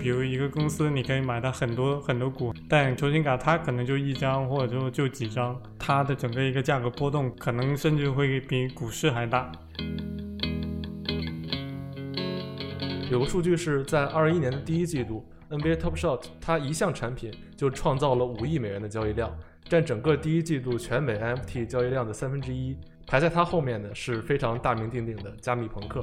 比如一个公司，你可以买它很多很多股，但球星卡它可能就一张或者说就几张，它的整个一个价格波动可能甚至会比股市还大。有个数据是在二一年的第一季度，NBA Top Shot 它一项产品就创造了五亿美元的交易量，占整个第一季度全美 NFT 交易量的三分之一。排在它后面的是非常大名鼎鼎的加密朋克。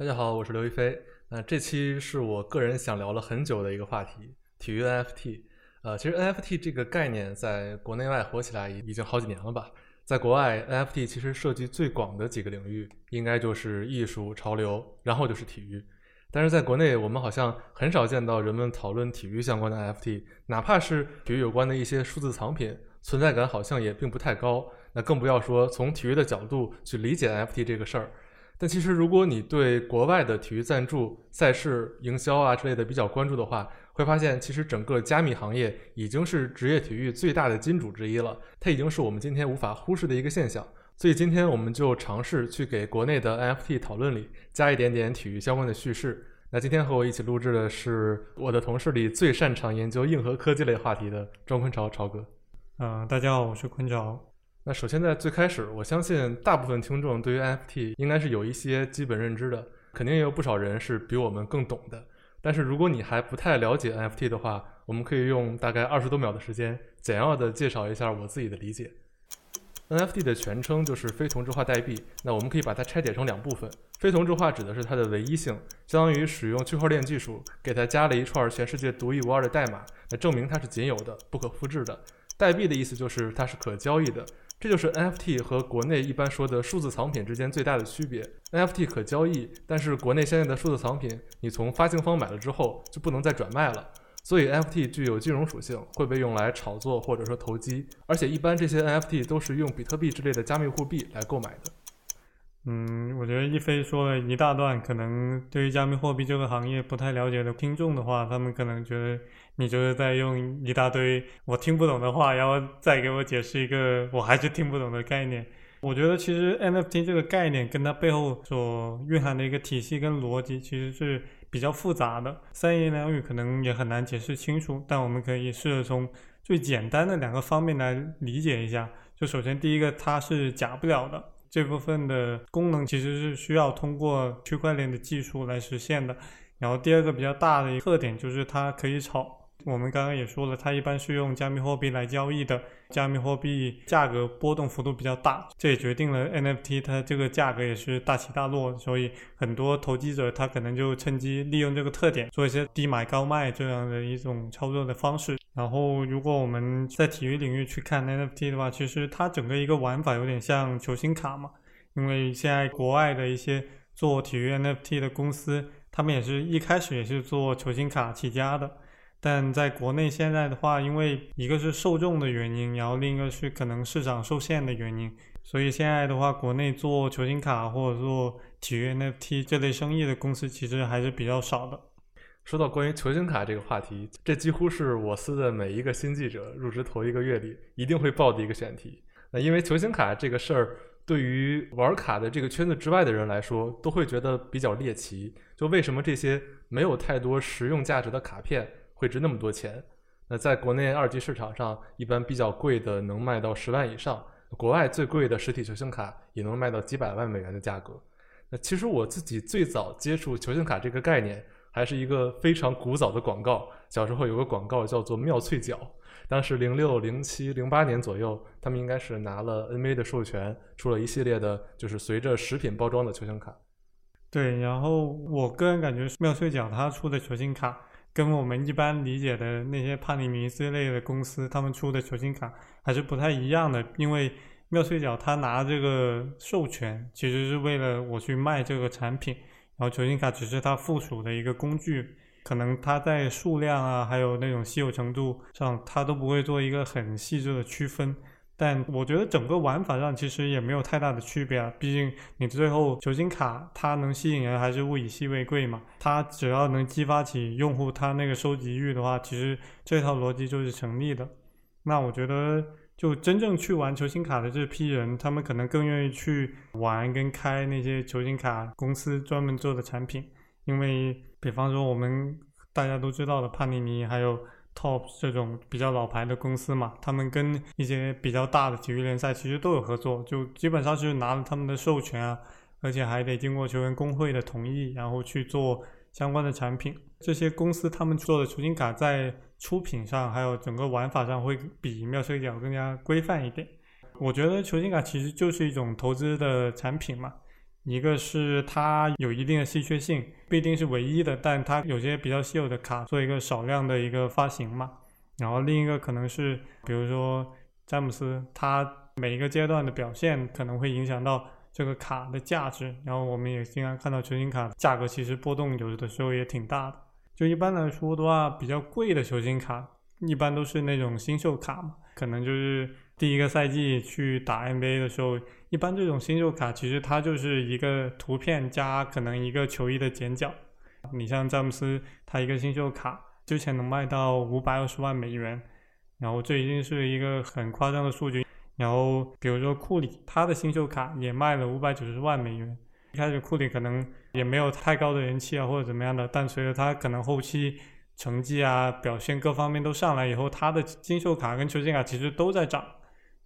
大家好，我是刘亦菲。那这期是我个人想聊了很久的一个话题——体育 NFT。呃，其实 NFT 这个概念在国内外火起来已经好几年了吧？在国外，NFT 其实涉及最广的几个领域，应该就是艺术、潮流，然后就是体育。但是在国内，我们好像很少见到人们讨论体育相关的 NFT，哪怕是体育有关的一些数字藏品，存在感好像也并不太高。那更不要说从体育的角度去理解 NFT 这个事儿。但其实，如果你对国外的体育赞助、赛事营销啊之类的比较关注的话，会发现，其实整个加密行业已经是职业体育最大的金主之一了，它已经是我们今天无法忽视的一个现象。所以今天我们就尝试去给国内的 NFT 讨论里加一点点体育相关的叙事。那今天和我一起录制的是我的同事里最擅长研究硬核科技类话题的庄坤潮潮哥。嗯，大家好，我是坤潮。那首先在最开始，我相信大部分听众对于 NFT 应该是有一些基本认知的，肯定也有不少人是比我们更懂的。但是如果你还不太了解 NFT 的话，我们可以用大概二十多秒的时间，简要的介绍一下我自己的理解。NFT 的全称就是非同质化代币，那我们可以把它拆解成两部分。非同质化指的是它的唯一性，相当于使用区块链技术给它加了一串全世界独一无二的代码，来证明它是仅有的、不可复制的。代币的意思就是它是可交易的。这就是 NFT 和国内一般说的数字藏品之间最大的区别。NFT 可交易，但是国内现在的数字藏品，你从发行方买了之后就不能再转卖了。所以 NFT 具有金融属性，会被用来炒作或者说投机。而且一般这些 NFT 都是用比特币之类的加密货币来购买的。嗯，我觉得一飞说了一大段，可能对于加密货币这个行业不太了解的听众的话，他们可能觉得你就是在用一大堆我听不懂的话，然后再给我解释一个我还是听不懂的概念。我觉得其实 NFT 这个概念跟它背后所蕴含的一个体系跟逻辑其实是比较复杂的，三言两语可能也很难解释清楚。但我们可以试着从最简单的两个方面来理解一下。就首先第一个，它是假不了的。这部分的功能其实是需要通过区块链的技术来实现的。然后第二个比较大的一个特点就是它可以炒。我们刚刚也说了，它一般是用加密货币来交易的，加密货币价格波动幅度比较大，这也决定了 NFT 它这个价格也是大起大落，所以很多投机者他可能就趁机利用这个特点，做一些低买高卖这样的一种操作的方式。然后如果我们在体育领域去看 NFT 的话，其实它整个一个玩法有点像球星卡嘛，因为现在国外的一些做体育 NFT 的公司，他们也是一开始也是做球星卡起家的。但在国内现在的话，因为一个是受众的原因，然后另一个是可能市场受限的原因，所以现在的话，国内做球星卡或者做体育 NFT 这类生意的公司其实还是比较少的。说到关于球星卡这个话题，这几乎是我司的每一个新记者入职头一个月里一定会报的一个选题。那因为球星卡这个事儿，对于玩卡的这个圈子之外的人来说，都会觉得比较猎奇。就为什么这些没有太多实用价值的卡片？会值那么多钱？那在国内二级市场上，一般比较贵的能卖到十万以上，国外最贵的实体球星卡也能卖到几百万美元的价格。那其实我自己最早接触球星卡这个概念，还是一个非常古早的广告。小时候有个广告叫做妙脆角，当时零六、零七、零八年左右，他们应该是拿了 NBA 的授权，出了一系列的，就是随着食品包装的球星卡。对，然后我个人感觉妙脆角它出的球星卡。跟我们一般理解的那些帕尼尼之类的公司，他们出的球星卡还是不太一样的。因为妙脆角他拿这个授权，其实是为了我去卖这个产品，然后球星卡只是它附属的一个工具，可能它在数量啊，还有那种稀有程度上，它都不会做一个很细致的区分。但我觉得整个玩法上其实也没有太大的区别啊，毕竟你最后球星卡它能吸引人还是物以稀为贵嘛，它只要能激发起用户他那个收集欲的话，其实这套逻辑就是成立的。那我觉得就真正去玩球星卡的这批人，他们可能更愿意去玩跟开那些球星卡公司专门做的产品，因为比方说我们大家都知道的帕尼尼还有 Top 这种比较老牌的公司嘛，他们跟一些比较大的体育联赛其实都有合作，就基本上是拿了他们的授权啊，而且还得经过球员工会的同意，然后去做相关的产品。这些公司他们做的球星卡在出品上还有整个玩法上会比妙色角更加规范一点。我觉得球星卡其实就是一种投资的产品嘛，一个是它有一定的稀缺性，不一定是唯一的，但它有些比较稀有的卡做一个少量的一个发行嘛。然后另一个可能是，比如说詹姆斯，他每一个阶段的表现可能会影响到这个卡的价值。然后我们也经常看到球星卡价格其实波动有的时候也挺大的。就一般来说的话，比较贵的球星卡一般都是那种新秀卡嘛，可能就是第一个赛季去打 NBA 的时候，一般这种新秀卡其实它就是一个图片加可能一个球衣的剪角。你像詹姆斯，他一个新秀卡之前能卖到五百二十万美元，然后这已经是一个很夸张的数据。然后比如说库里，他的新秀卡也卖了五百九十万美元。一开始库里可能也没有太高的人气啊，或者怎么样的，但随着他可能后期成绩啊、表现各方面都上来以后，他的新秀卡跟球星卡其实都在涨，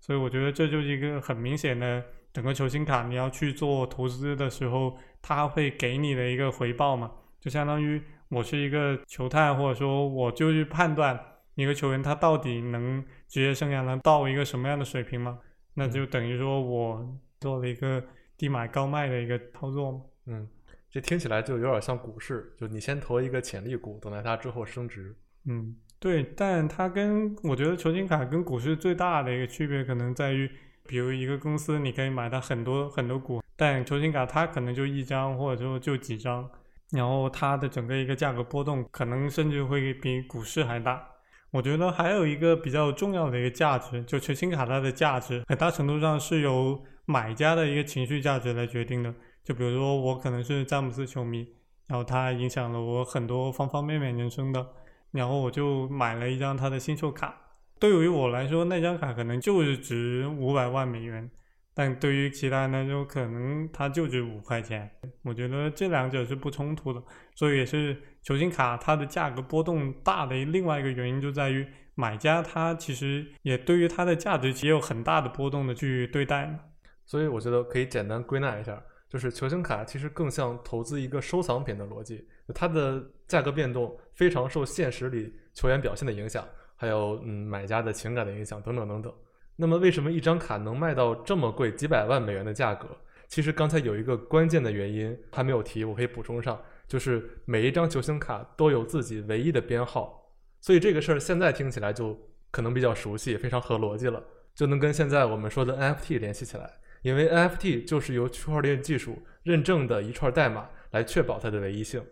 所以我觉得这就是一个很明显的整个球星卡你要去做投资的时候，他会给你的一个回报嘛，就相当于我是一个球探，或者说我就去判断一个球员他到底能职业生涯能到一个什么样的水平嘛，那就等于说我做了一个。低买高卖的一个操作嘛？嗯，这听起来就有点像股市，就你先投一个潜力股，等待它之后升值。嗯，对，但它跟我觉得球星卡跟股市最大的一个区别可能在于，比如一个公司你可以买它很多很多股，但球星卡它可能就一张或者说就几张，然后它的整个一个价格波动可能甚至会比股市还大。我觉得还有一个比较重要的一个价值，就球星卡它的价值很大程度上是由买家的一个情绪价值来决定的，就比如说我可能是詹姆斯球迷，然后他影响了我很多方方面面人生的，然后我就买了一张他的新秀卡。对于我来说，那张卡可能就是值五百万美元，但对于其他人来说，可能它就值五块钱。我觉得这两者是不冲突的，所以也是球星卡它的价格波动大的另外一个原因就在于买家他其实也对于它的价值也有很大的波动的去对待。所以我觉得可以简单归纳一下，就是球星卡其实更像投资一个收藏品的逻辑，它的价格变动非常受现实里球员表现的影响，还有嗯买家的情感的影响等等等等。那么为什么一张卡能卖到这么贵几百万美元的价格？其实刚才有一个关键的原因还没有提，我可以补充上，就是每一张球星卡都有自己唯一的编号，所以这个事儿现在听起来就可能比较熟悉，非常合逻辑了，就能跟现在我们说的 NFT 联系起来。因为 NFT 就是由区块链技术认证的一串代码来确保它的唯一性，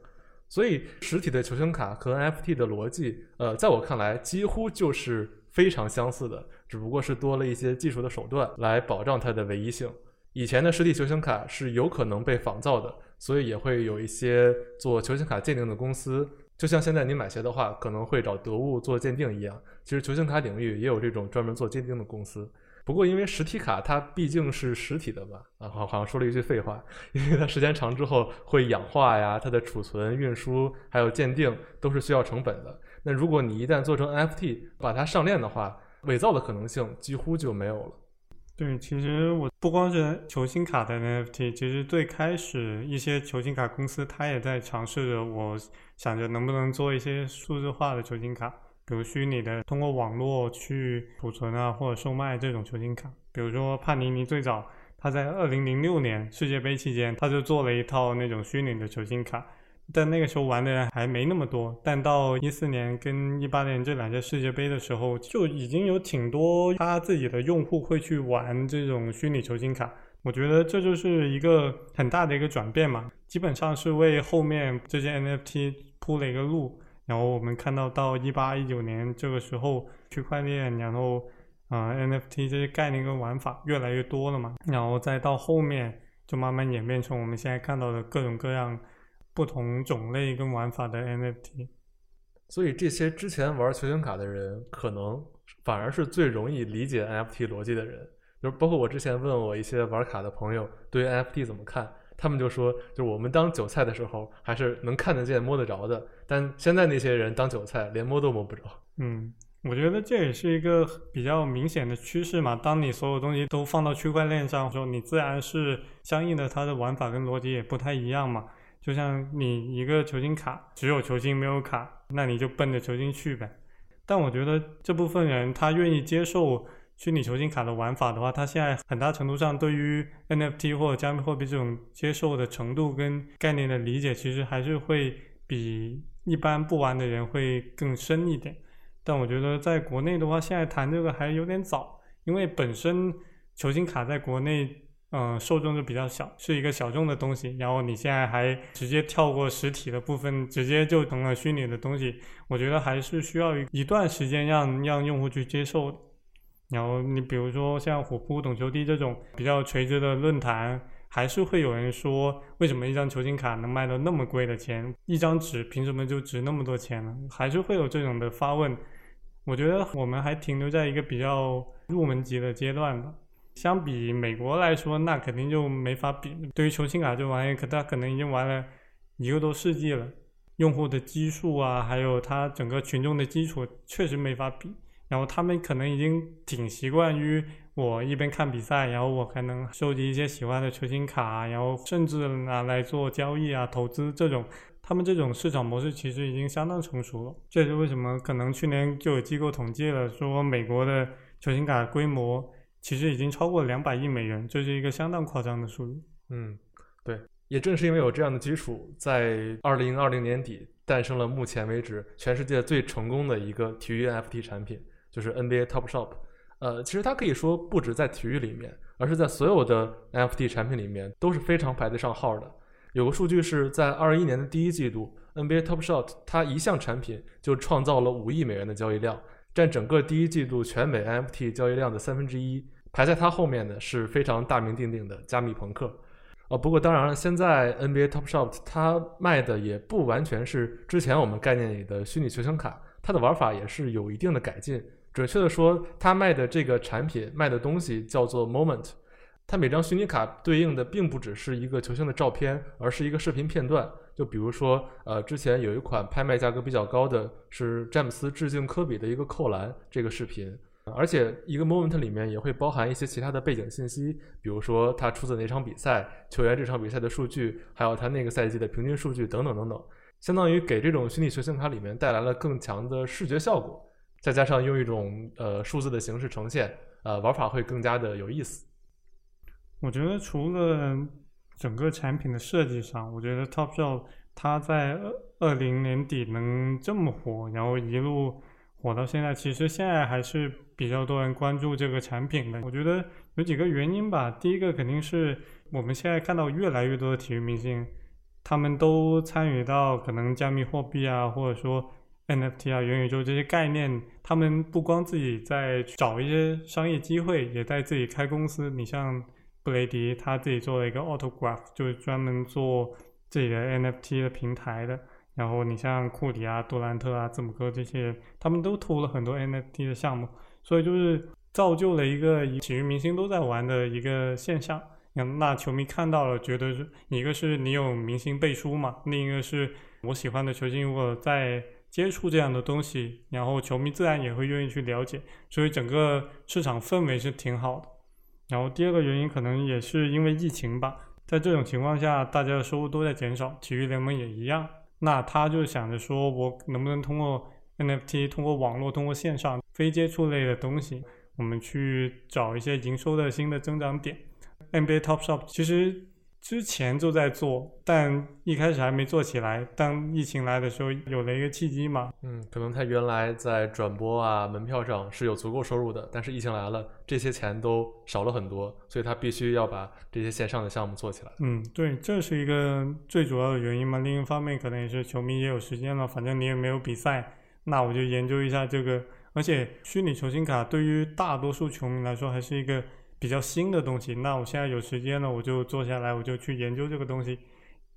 所以实体的球星卡和 NFT 的逻辑，呃，在我看来几乎就是非常相似的，只不过是多了一些技术的手段来保障它的唯一性。以前的实体球星卡是有可能被仿造的，所以也会有一些做球星卡鉴定的公司，就像现在你买鞋的话，可能会找得物做鉴定一样，其实球星卡领域也有这种专门做鉴定的公司。不过，因为实体卡它毕竟是实体的嘛，啊，好好像说了一句废话，因为它时间长之后会氧化呀，它的储存、运输还有鉴定都是需要成本的。那如果你一旦做成 NFT 把它上链的话，伪造的可能性几乎就没有了。对，其实我不光是球星卡的 NFT，其实最开始一些球星卡公司它也在尝试着，我想着能不能做一些数字化的球星卡。比如虚拟的，通过网络去储存啊，或者售卖这种球星卡。比如说帕尼尼最早，他在二零零六年世界杯期间，他就做了一套那种虚拟的球星卡，但那个时候玩的人还没那么多。但到一四年跟一八年这两届世界杯的时候，就已经有挺多他自己的用户会去玩这种虚拟球星卡。我觉得这就是一个很大的一个转变嘛，基本上是为后面这些 NFT 铺了一个路。然后我们看到，到一八一九年这个时候，区块链，然后啊 NFT 这些概念跟玩法越来越多了嘛，然后再到后面就慢慢演变成我们现在看到的各种各样不同种类跟玩法的 NFT。所以这些之前玩球星卡的人，可能反而是最容易理解 NFT 逻辑的人。就是包括我之前问我一些玩卡的朋友对 NFT 怎么看，他们就说，就我们当韭菜的时候还是能看得见摸得着的，但现在那些人当韭菜连摸都摸不着。嗯，我觉得这也是一个比较明显的趋势嘛。当你所有东西都放到区块链上的时候，你自然是相应的，它的玩法跟逻辑也不太一样嘛。就像你一个球星卡只有球星没有卡，那你就奔着球星去呗。但我觉得这部分人他愿意接受。虚拟球星卡的玩法的话，它现在很大程度上对于 NFT 或者加密货币这种接受的程度跟概念的理解，其实还是会比一般不玩的人会更深一点。但我觉得在国内的话，现在谈这个还有点早，因为本身球星卡在国内，嗯，受众就比较小，是一个小众的东西。然后你现在还直接跳过实体的部分，直接就成了虚拟的东西，我觉得还是需要一段时间让让用户去接受的。然后你比如说像虎扑、懂球帝这种比较垂直的论坛，还是会有人说，为什么一张球星卡能卖到那么贵的钱？一张纸凭什么就值那么多钱呢？还是会有这种的发问。我觉得我们还停留在一个比较入门级的阶段吧。相比美国来说，那肯定就没法比。对于球星卡这玩意，可他可能已经玩了一个多世纪了，用户的基数啊，还有他整个群众的基础，确实没法比。然后他们可能已经挺习惯于我一边看比赛，然后我还能收集一些喜欢的球星卡，然后甚至拿来做交易啊、投资这种。他们这种市场模式其实已经相当成熟了。这是为什么？可能去年就有机构统计了，说美国的球星卡规模其实已经超过两百亿美元，这是一个相当夸张的数字。嗯，对。也正是因为有这样的基础，在二零二零年底诞生了目前为止全世界最成功的一个体育 NFT 产品。就是 NBA Top Shop，呃，其实它可以说不止在体育里面，而是在所有的 NFT 产品里面都是非常排得上号的。有个数据是在二一年的第一季度，NBA Top Shop 它一项产品就创造了五亿美元的交易量，占整个第一季度全美 NFT 交易量的三分之一。排在它后面的是非常大名鼎鼎的加密朋克。哦，不过当然了，现在 NBA Top Shop 它卖的也不完全是之前我们概念里的虚拟球星卡，它的玩法也是有一定的改进。准确的说，他卖的这个产品卖的东西叫做 Moment，它每张虚拟卡对应的并不只是一个球星的照片，而是一个视频片段。就比如说，呃，之前有一款拍卖价格比较高的是詹姆斯致敬科比的一个扣篮这个视频，而且一个 Moment 里面也会包含一些其他的背景信息，比如说他出自哪场比赛，球员这场比赛的数据，还有他那个赛季的平均数据等等等等，相当于给这种虚拟球星卡里面带来了更强的视觉效果。再加上用一种呃数字的形式呈现，呃玩法会更加的有意思。我觉得除了整个产品的设计上，我觉得 Top Shop 它在二二零年底能这么火，然后一路火到现在，其实现在还是比较多人关注这个产品的。我觉得有几个原因吧。第一个肯定是我们现在看到越来越多的体育明星，他们都参与到可能加密货币啊，或者说。NFT 啊，元宇宙这些概念，他们不光自己在找一些商业机会，也在自己开公司。你像布雷迪，他自己做了一个 Autograph，就是专门做自己的 NFT 的平台的。然后你像库里啊、杜兰特啊、字母哥这些，他们都投了很多 NFT 的项目，所以就是造就了一个体育明星都在玩的一个现象。那球迷看到了，觉得是一个是你有明星背书嘛，另一个是我喜欢的球星如果在。接触这样的东西，然后球迷自然也会愿意去了解，所以整个市场氛围是挺好的。然后第二个原因可能也是因为疫情吧，在这种情况下，大家的收入都在减少，体育联盟也一样。那他就想着说，我能不能通过 NFT、通过网络、通过线上非接触类的东西，我们去找一些营收的新的增长点。NBA Top Shop 其实。之前就在做，但一开始还没做起来。当疫情来的时候，有了一个契机嘛。嗯，可能他原来在转播啊、门票上是有足够收入的，但是疫情来了，这些钱都少了很多，所以他必须要把这些线上的项目做起来。嗯，对，这是一个最主要的原因嘛。另一方面，可能也是球迷也有时间了，反正你也没有比赛，那我就研究一下这个。而且，虚拟球星卡对于大多数球迷来说，还是一个。比较新的东西，那我现在有时间了，我就坐下来，我就去研究这个东西。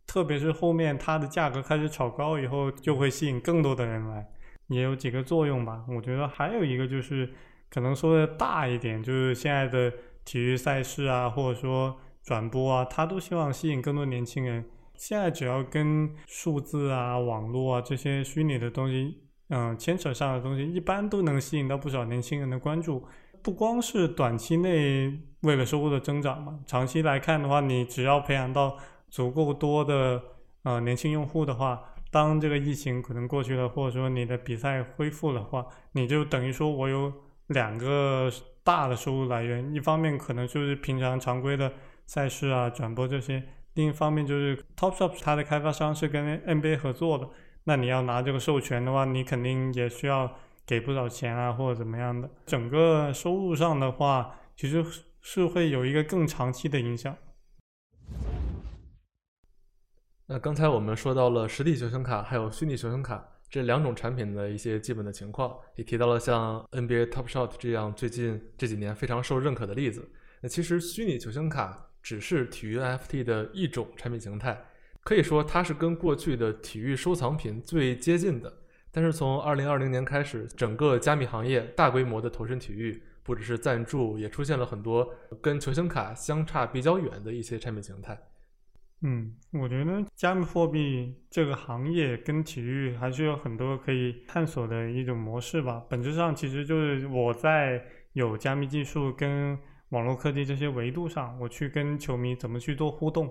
特别是后面它的价格开始炒高以后，就会吸引更多的人来。也有几个作用吧。我觉得还有一个就是可能说的大一点，就是现在的体育赛事啊，或者说转播啊，他都希望吸引更多年轻人。现在只要跟数字啊、网络啊这些虚拟的东西，嗯，牵扯上的东西，一般都能吸引到不少年轻人的关注。不光是短期内为了收入的增长嘛，长期来看的话，你只要培养到足够多的呃年轻用户的话，当这个疫情可能过去了，或者说你的比赛恢复的话，你就等于说我有两个大的收入来源，一方面可能就是平常常规的赛事啊、转播这些，另一方面就是 Topshop 它的开发商是跟 NBA 合作的，那你要拿这个授权的话，你肯定也需要。给不少钱啊，或者怎么样的，整个收入上的话，其实是会有一个更长期的影响。那刚才我们说到了实体球星卡还有虚拟球星卡这两种产品的一些基本的情况，也提到了像 NBA Top Shot 这样最近这几年非常受认可的例子。那其实虚拟球星卡只是体育 NFT 的一种产品形态，可以说它是跟过去的体育收藏品最接近的。但是从二零二零年开始，整个加密行业大规模的投身体育，不只是赞助，也出现了很多跟球星卡相差比较远的一些产品形态。嗯，我觉得加密货币这个行业跟体育还是有很多可以探索的一种模式吧。本质上其实就是我在有加密技术跟网络科技这些维度上，我去跟球迷怎么去做互动。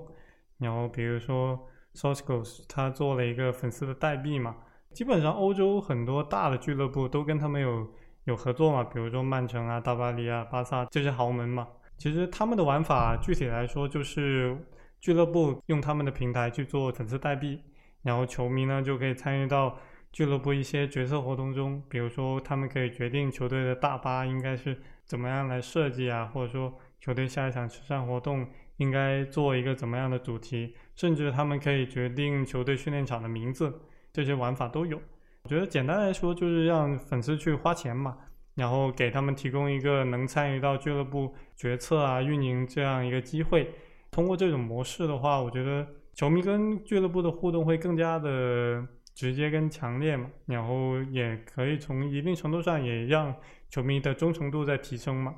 然后比如说 Sourcegos，他做了一个粉丝的代币嘛。基本上欧洲很多大的俱乐部都跟他们有有合作嘛，比如说曼城啊、大巴黎啊、巴萨这些豪门嘛。其实他们的玩法具体来说就是俱乐部用他们的平台去做粉丝代币，然后球迷呢就可以参与到俱乐部一些决策活动中，比如说他们可以决定球队的大巴应该是怎么样来设计啊，或者说球队下一场慈善活动应该做一个怎么样的主题，甚至他们可以决定球队训练场的名字。这些玩法都有，我觉得简单来说就是让粉丝去花钱嘛，然后给他们提供一个能参与到俱乐部决策啊、运营这样一个机会。通过这种模式的话，我觉得球迷跟俱乐部的互动会更加的直接跟强烈嘛，然后也可以从一定程度上也让球迷的忠诚度在提升嘛。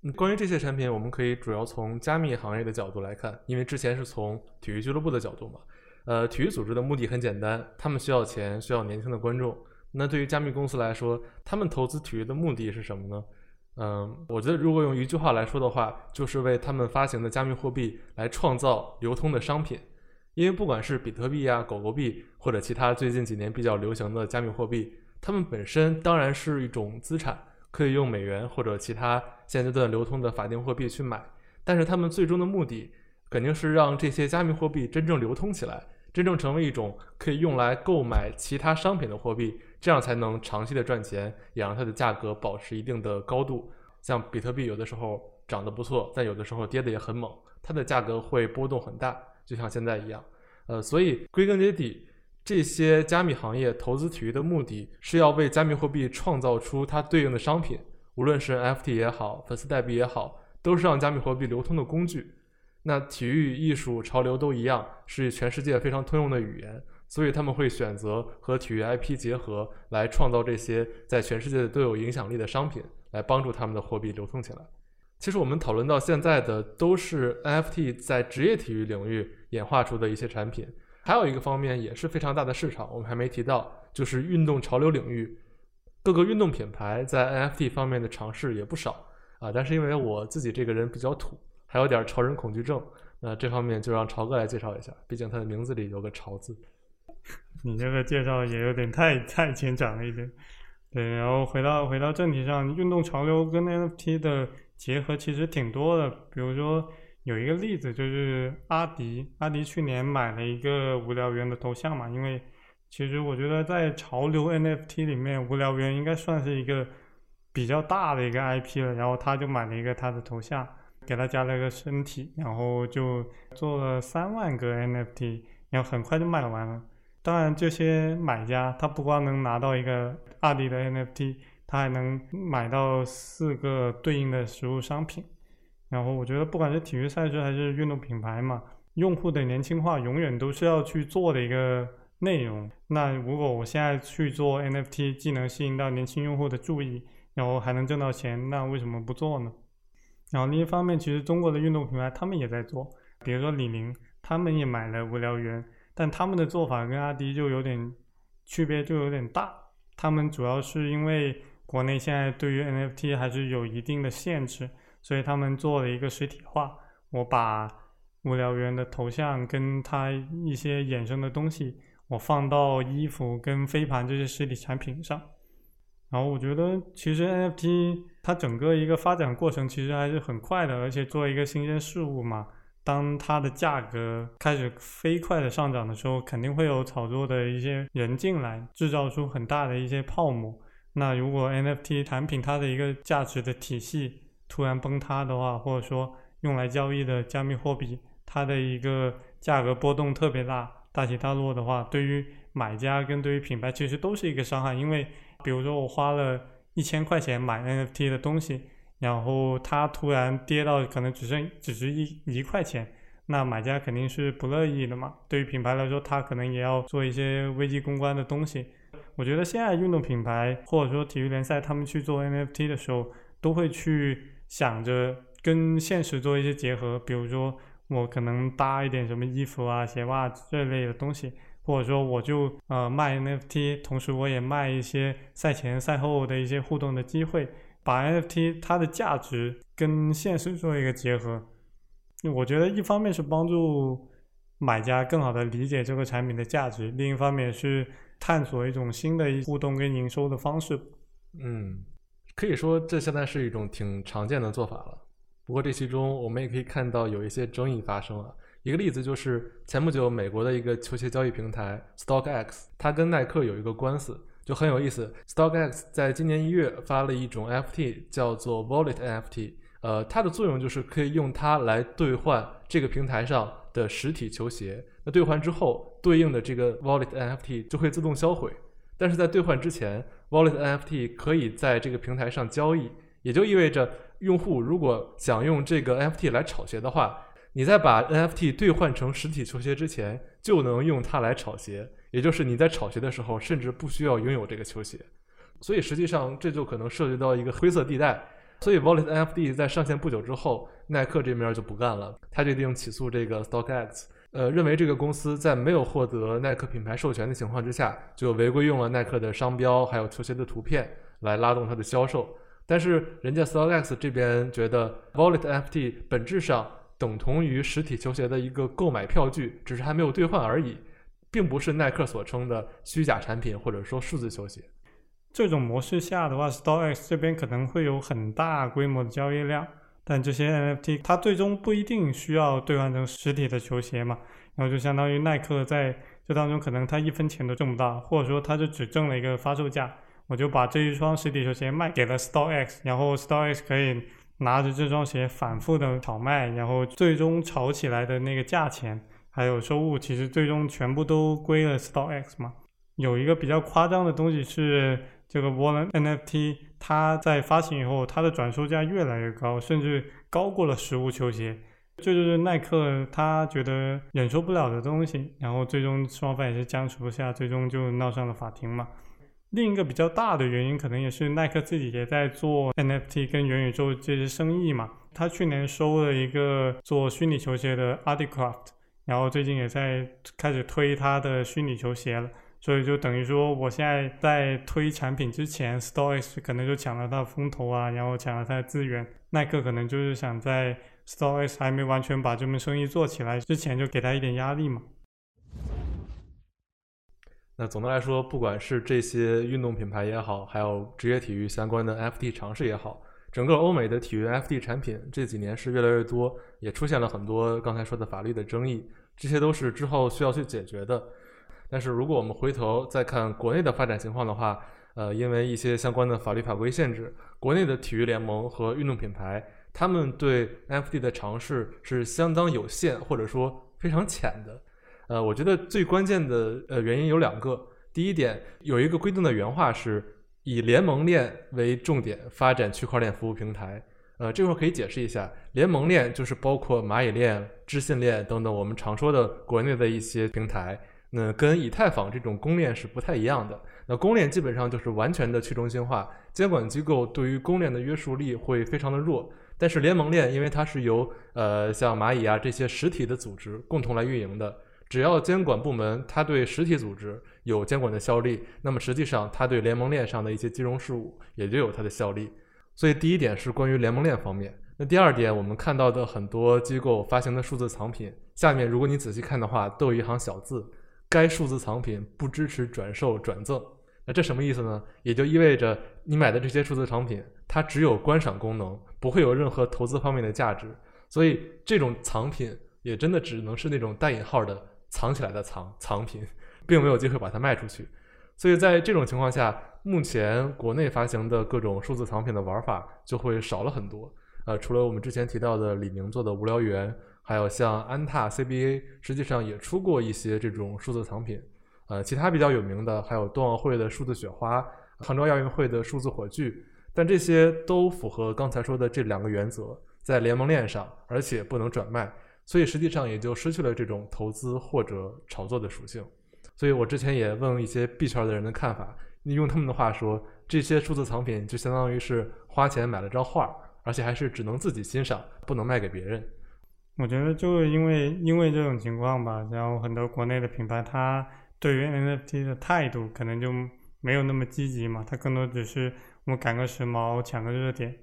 嗯关于这些产品，我们可以主要从加密行业的角度来看，因为之前是从体育俱乐部的角度嘛。呃，体育组织的目的很简单，他们需要钱，需要年轻的观众。那对于加密公司来说，他们投资体育的目的是什么呢？嗯，我觉得如果用一句话来说的话，就是为他们发行的加密货币来创造流通的商品。因为不管是比特币呀、狗狗币或者其他最近几年比较流行的加密货币，它们本身当然是一种资产，可以用美元或者其他现阶段流通的法定货币去买。但是他们最终的目的肯定是让这些加密货币真正流通起来。真正成为一种可以用来购买其他商品的货币，这样才能长期的赚钱，也让它的价格保持一定的高度。像比特币有的时候涨得不错，但有的时候跌得也很猛，它的价格会波动很大，就像现在一样。呃，所以归根结底，这些加密行业投资体育的目的是要为加密货币创造出它对应的商品，无论是 NFT 也好，粉丝代币也好，都是让加密货币流通的工具。那体育、艺术、潮流都一样，是全世界非常通用的语言，所以他们会选择和体育 IP 结合，来创造这些在全世界都有影响力的商品，来帮助他们的货币流通起来。其实我们讨论到现在的都是 NFT 在职业体育领域演化出的一些产品，还有一个方面也是非常大的市场，我们还没提到，就是运动潮流领域，各个运动品牌在 NFT 方面的尝试也不少啊。但是因为我自己这个人比较土。还有点潮人恐惧症，那这方面就让潮哥来介绍一下，毕竟他的名字里有个“潮”字。你这个介绍也有点太太牵强了一点。对，然后回到回到正题上，运动潮流跟 NFT 的结合其实挺多的。比如说有一个例子就是阿迪，阿迪去年买了一个无聊猿的头像嘛，因为其实我觉得在潮流 NFT 里面，无聊猿应该算是一个比较大的一个 IP 了，然后他就买了一个他的头像。给他加了个身体，然后就做了三万个 NFT，然后很快就卖完了。当然，这些买家他不光能拿到一个阿迪的 NFT，他还能买到四个对应的实物商品。然后我觉得，不管是体育赛事还是运动品牌嘛，用户的年轻化永远都是要去做的一个内容。那如果我现在去做 NFT，既能吸引到年轻用户的注意，然后还能挣到钱，那为什么不做呢？然后另一方面，其实中国的运动品牌他们也在做，比如说李宁，他们也买了无聊猿，但他们的做法跟阿迪就有点区别，就有点大。他们主要是因为国内现在对于 NFT 还是有一定的限制，所以他们做了一个实体化。我把无聊猿的头像跟它一些衍生的东西，我放到衣服跟飞盘这些实体产品上。然后我觉得，其实 NFT 它整个一个发展过程其实还是很快的，而且作为一个新鲜事物嘛，当它的价格开始飞快的上涨的时候，肯定会有炒作的一些人进来，制造出很大的一些泡沫。那如果 NFT 产品它的一个价值的体系突然崩塌的话，或者说用来交易的加密货币它的一个价格波动特别大、大起大落的话，对于买家跟对于品牌其实都是一个伤害，因为比如说我花了一千块钱买 NFT 的东西，然后它突然跌到可能只剩只值一一块钱，那买家肯定是不乐意的嘛。对于品牌来说，它可能也要做一些危机公关的东西。我觉得现在运动品牌或者说体育联赛，他们去做 NFT 的时候，都会去想着跟现实做一些结合，比如说我可能搭一点什么衣服啊、鞋袜这类的东西。或者说我就呃卖 NFT，同时我也卖一些赛前赛后的一些互动的机会，把 NFT 它的价值跟现实做一个结合。我觉得一方面是帮助买家更好的理解这个产品的价值，另一方面是探索一种新的互动跟营收的方式。嗯，可以说这现在是一种挺常见的做法了。不过这其中我们也可以看到有一些争议发生了。一个例子就是前不久美国的一个球鞋交易平台 StockX，它跟耐克有一个官司，就很有意思。StockX 在今年一月发了一种 NFT，叫做 Wallet NFT，呃，它的作用就是可以用它来兑换这个平台上的实体球鞋。那兑换之后，对应的这个 Wallet NFT 就会自动销毁。但是在兑换之前，Wallet NFT 可以在这个平台上交易，也就意味着用户如果想用这个 NFT 来炒鞋的话。你在把 NFT 兑换成实体球鞋之前，就能用它来炒鞋，也就是你在炒鞋的时候，甚至不需要拥有这个球鞋。所以实际上这就可能涉及到一个灰色地带。所以 Wallet NFT 在上线不久之后，耐克这边就不干了，他决定起诉这个 StockX，呃，认为这个公司在没有获得耐克品牌授权的情况之下，就违规用了耐克的商标还有球鞋的图片来拉动它的销售。但是人家 StockX 这边觉得 Wallet NFT 本质上。等同于实体球鞋的一个购买票据，只是还没有兑换而已，并不是耐克所称的虚假产品或者说数字球鞋。这种模式下的话，StockX 这边可能会有很大规模的交易量，但这些 NFT 它最终不一定需要兑换成实体的球鞋嘛，然后就相当于耐克在这当中可能他一分钱都挣不到，或者说他就只挣了一个发售价，我就把这一双实体球鞋卖给了 StockX，然后 StockX 可以。拿着这双鞋反复的炒卖，然后最终炒起来的那个价钱还有收入，其实最终全部都归了 StockX 嘛。有一个比较夸张的东西是，这个 wallen NFT 它在发行以后，它的转售价越来越高，甚至高过了实物球鞋。这就是耐克他觉得忍受不了的东西，然后最终双方也是僵持不下，最终就闹上了法庭嘛。另一个比较大的原因，可能也是耐克自己也在做 NFT 跟元宇宙这些生意嘛。他去年收了一个做虚拟球鞋的 Articraft，然后最近也在开始推他的虚拟球鞋了。所以就等于说，我现在在推产品之前，StockX 可能就抢了他的风头啊，然后抢了他的资源。耐克可能就是想在 StockX 还没完全把这门生意做起来之前，就给他一点压力嘛。那总的来说，不管是这些运动品牌也好，还有职业体育相关的 FT 尝试也好，整个欧美的体育 FT 产品这几年是越来越多，也出现了很多刚才说的法律的争议，这些都是之后需要去解决的。但是如果我们回头再看国内的发展情况的话，呃，因为一些相关的法律法规限制，国内的体育联盟和运动品牌，他们对 FT 的尝试是相当有限，或者说非常浅的。呃，我觉得最关键的呃原因有两个。第一点，有一个规定的原话是以联盟链为重点发展区块链服务平台。呃，这块可以解释一下，联盟链就是包括蚂蚁链、知信链等等我们常说的国内的一些平台。那跟以太坊这种公链是不太一样的。那公链基本上就是完全的去中心化，监管机构对于公链的约束力会非常的弱。但是联盟链因为它是由呃像蚂蚁啊这些实体的组织共同来运营的，只要监管部门它对实体组织有监管的效力，那么实际上它对联盟链上的一些金融事务也就有它的效力。所以第一点是关于联盟链方面。那第二点，我们看到的很多机构发行的数字藏品，下面如果你仔细看的话，都有一行小字：该数字藏品不支持转售转赠。那这什么意思呢？也就意味着你买的这些数字藏品，它只有观赏功能，不会有任何投资方面的价值。所以这种藏品也真的只能是那种带引号的藏起来的藏藏品，并没有机会把它卖出去。所以在这种情况下，目前国内发行的各种数字藏品的玩法就会少了很多。呃，除了我们之前提到的李宁做的无聊猿，还有像安踏 CBA，实际上也出过一些这种数字藏品。呃，其他比较有名的还有冬奥会的数字雪花，杭州亚运会的数字火炬，但这些都符合刚才说的这两个原则，在联盟链上，而且不能转卖，所以实际上也就失去了这种投资或者炒作的属性。所以我之前也问了一些币圈的人的看法，用他们的话说，这些数字藏品就相当于是花钱买了张画。而且还是只能自己欣赏，不能卖给别人。我觉得就因为因为这种情况吧，然后很多国内的品牌，它对于 NFT 的态度可能就没有那么积极嘛，它更多只是我们赶个时髦，抢个热点。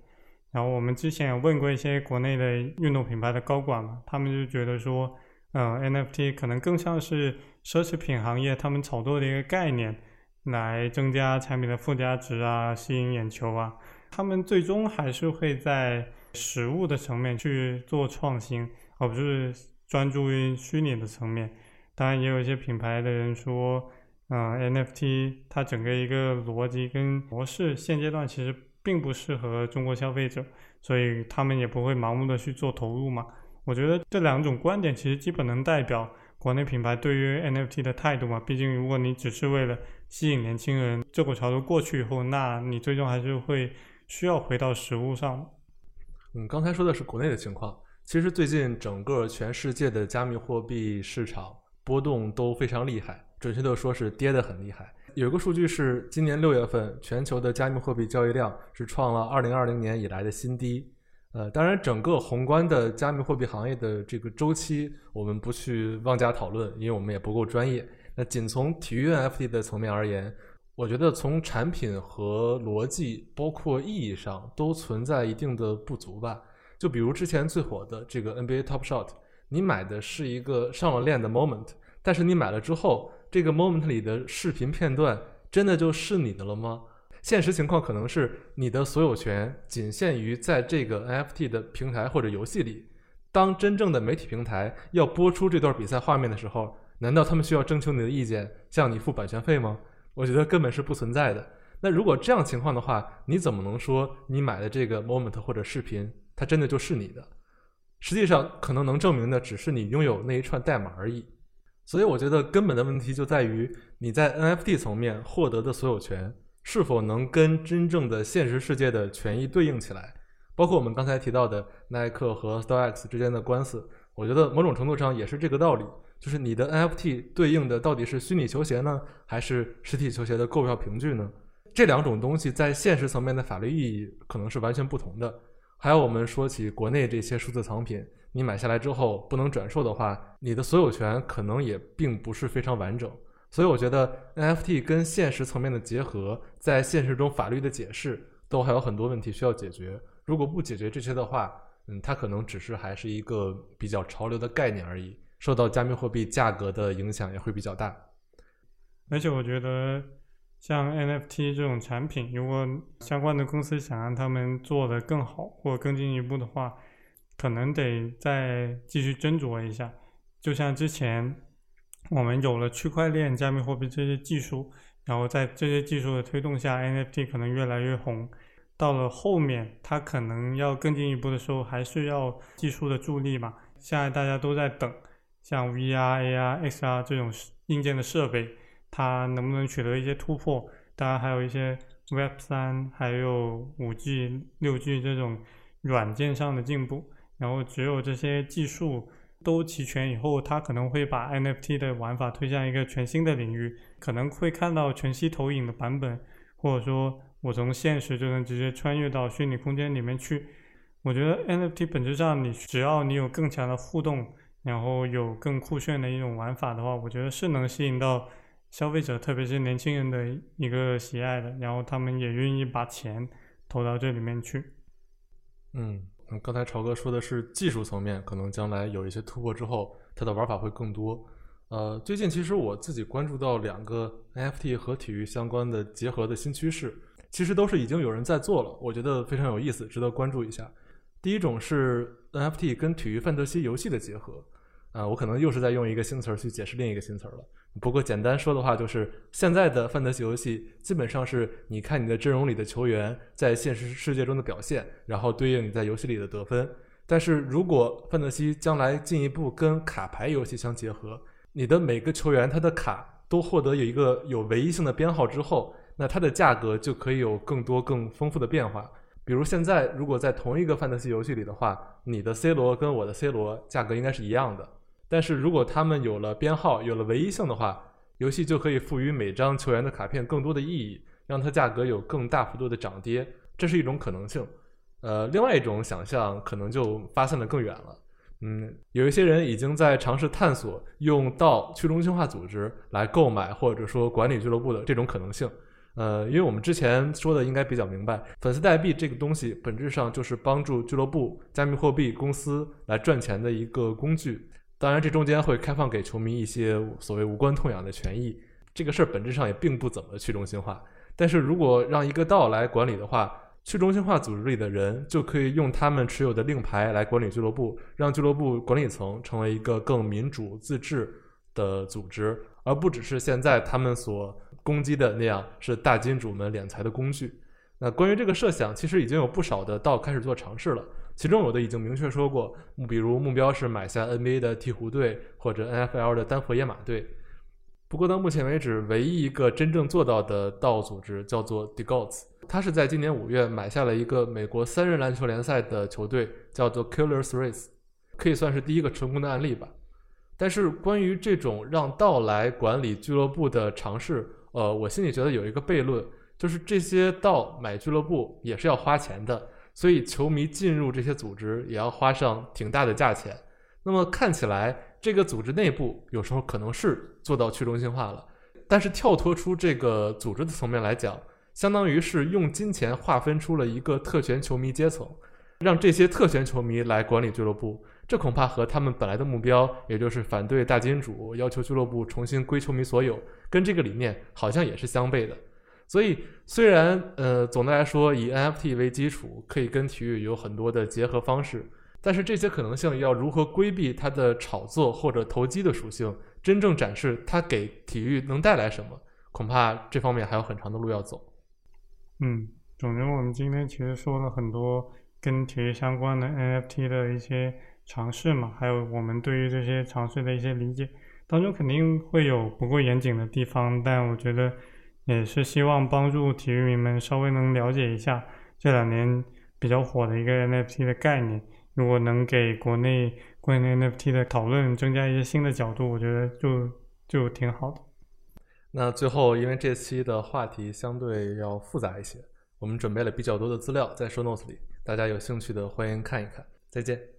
然后我们之前也问过一些国内的运动品牌的高管嘛，他们就觉得说，嗯，NFT 可能更像是奢侈品行业他们炒作的一个概念，来增加产品的附加值啊，吸引眼球啊。他们最终还是会在实物的层面去做创新，而不是专注于虚拟的层面。当然，也有一些品牌的人说，嗯，NFT 它整个一个逻辑跟模式现阶段其实并不适合中国消费者，所以他们也不会盲目的去做投入嘛。我觉得这两种观点其实基本能代表国内品牌对于 NFT 的态度嘛。毕竟，如果你只是为了吸引年轻人，这股潮流过去以后，那你最终还是会。需要回到实物上。嗯，刚才说的是国内的情况，其实最近整个全世界的加密货币市场波动都非常厉害，准确的说是跌得很厉害。有一个数据是，今年六月份全球的加密货币交易量是创了二零二零年以来的新低。呃，当然，整个宏观的加密货币行业的这个周期，我们不去妄加讨论，因为我们也不够专业。那仅从体育 NFT 的层面而言。我觉得从产品和逻辑，包括意义上，都存在一定的不足吧。就比如之前最火的这个 NBA Top Shot，你买的是一个上了链的 moment，但是你买了之后，这个 moment 里的视频片段真的就是你的了吗？现实情况可能是你的所有权仅限于在这个 NFT 的平台或者游戏里。当真正的媒体平台要播出这段比赛画面的时候，难道他们需要征求你的意见，向你付版权费吗？我觉得根本是不存在的。那如果这样情况的话，你怎么能说你买的这个 moment 或者视频，它真的就是你的？实际上，可能能证明的只是你拥有那一串代码而已。所以，我觉得根本的问题就在于你在 NFT 层面获得的所有权是否能跟真正的现实世界的权益对应起来。包括我们刚才提到的耐克和 StockX 之间的官司，我觉得某种程度上也是这个道理。就是你的 NFT 对应的到底是虚拟球鞋呢，还是实体球鞋的购票凭据呢？这两种东西在现实层面的法律意义可能是完全不同的。还有我们说起国内这些数字藏品，你买下来之后不能转售的话，你的所有权可能也并不是非常完整。所以我觉得 NFT 跟现实层面的结合，在现实中法律的解释都还有很多问题需要解决。如果不解决这些的话，嗯，它可能只是还是一个比较潮流的概念而已。受到加密货币价格的影响也会比较大，而且我觉得像 NFT 这种产品，如果相关的公司想让他们做得更好或更进一步的话，可能得再继续斟酌一下。就像之前我们有了区块链、加密货币这些技术，然后在这些技术的推动下，NFT 可能越来越红。到了后面，它可能要更进一步的时候，还是要技术的助力嘛。现在大家都在等。像 VR、AR、XR 这种硬件的设备，它能不能取得一些突破？当然，还有一些 Web 三，还有五 G、六 G 这种软件上的进步。然后，只有这些技术都齐全以后，它可能会把 NFT 的玩法推向一个全新的领域，可能会看到全息投影的版本，或者说我从现实就能直接穿越到虚拟空间里面去。我觉得 NFT 本质上，你只要你有更强的互动，然后有更酷炫的一种玩法的话，我觉得是能吸引到消费者，特别是年轻人的一个喜爱的，然后他们也愿意把钱投到这里面去。嗯，刚才朝哥说的是技术层面，可能将来有一些突破之后，它的玩法会更多。呃，最近其实我自己关注到两个 NFT 和体育相关的结合的新趋势，其实都是已经有人在做了，我觉得非常有意思，值得关注一下。第一种是 NFT 跟体育范德西游戏的结合，啊，我可能又是在用一个新词儿去解释另一个新词儿了。不过简单说的话，就是现在的范德西游戏基本上是你看你的阵容里的球员在现实世界中的表现，然后对应你在游戏里的得分。但是如果范德西将来进一步跟卡牌游戏相结合，你的每个球员他的卡都获得有一个有唯一性的编号之后，那它的价格就可以有更多更丰富的变化。比如现在，如果在同一个范特西游戏里的话，你的 C 罗跟我的 C 罗价格应该是一样的。但是如果他们有了编号，有了唯一性的话，游戏就可以赋予每张球员的卡片更多的意义，让它价格有更大幅度的涨跌。这是一种可能性。呃，另外一种想象可能就发散的更远了。嗯，有一些人已经在尝试探索用到去中心化组织来购买或者说管理俱乐部的这种可能性。呃，因为我们之前说的应该比较明白，粉丝代币这个东西本质上就是帮助俱乐部、加密货币公司来赚钱的一个工具。当然，这中间会开放给球迷一些所谓无关痛痒的权益。这个事儿本质上也并不怎么去中心化。但是如果让一个道来管理的话，去中心化组织里的人就可以用他们持有的令牌来管理俱乐部，让俱乐部管理层成为一个更民主自治的组织，而不只是现在他们所。攻击的那样是大金主们敛财的工具。那关于这个设想，其实已经有不少的道开始做尝试了。其中有的已经明确说过，比如目标是买下 NBA 的鹈鹕队或者 NFL 的丹佛野马队。不过到目前为止，唯一一个真正做到的道组织叫做 The Gods，它是在今年五月买下了一个美国三人篮球联赛的球队，叫做 Killer Threes，可以算是第一个成功的案例吧。但是关于这种让道来管理俱乐部的尝试，呃，我心里觉得有一个悖论，就是这些道买俱乐部也是要花钱的，所以球迷进入这些组织也要花上挺大的价钱。那么看起来这个组织内部有时候可能是做到去中心化了，但是跳脱出这个组织的层面来讲，相当于是用金钱划分出了一个特权球迷阶层，让这些特权球迷来管理俱乐部。这恐怕和他们本来的目标，也就是反对大金主，要求俱乐部重新归球迷所有，跟这个理念好像也是相悖的。所以，虽然呃，总的来说以 NFT 为基础，可以跟体育有很多的结合方式，但是这些可能性要如何规避它的炒作或者投机的属性，真正展示它给体育能带来什么，恐怕这方面还有很长的路要走。嗯，总之我们今天其实说了很多跟体育相关的 NFT 的一些。尝试嘛，还有我们对于这些尝试的一些理解，当中肯定会有不够严谨的地方，但我觉得也是希望帮助体育迷们稍微能了解一下这两年比较火的一个 NFT 的概念。如果能给国内关于 NFT 的讨论增加一些新的角度，我觉得就就挺好的。那最后，因为这期的话题相对要复杂一些，我们准备了比较多的资料在收 Notes 里，大家有兴趣的欢迎看一看。再见。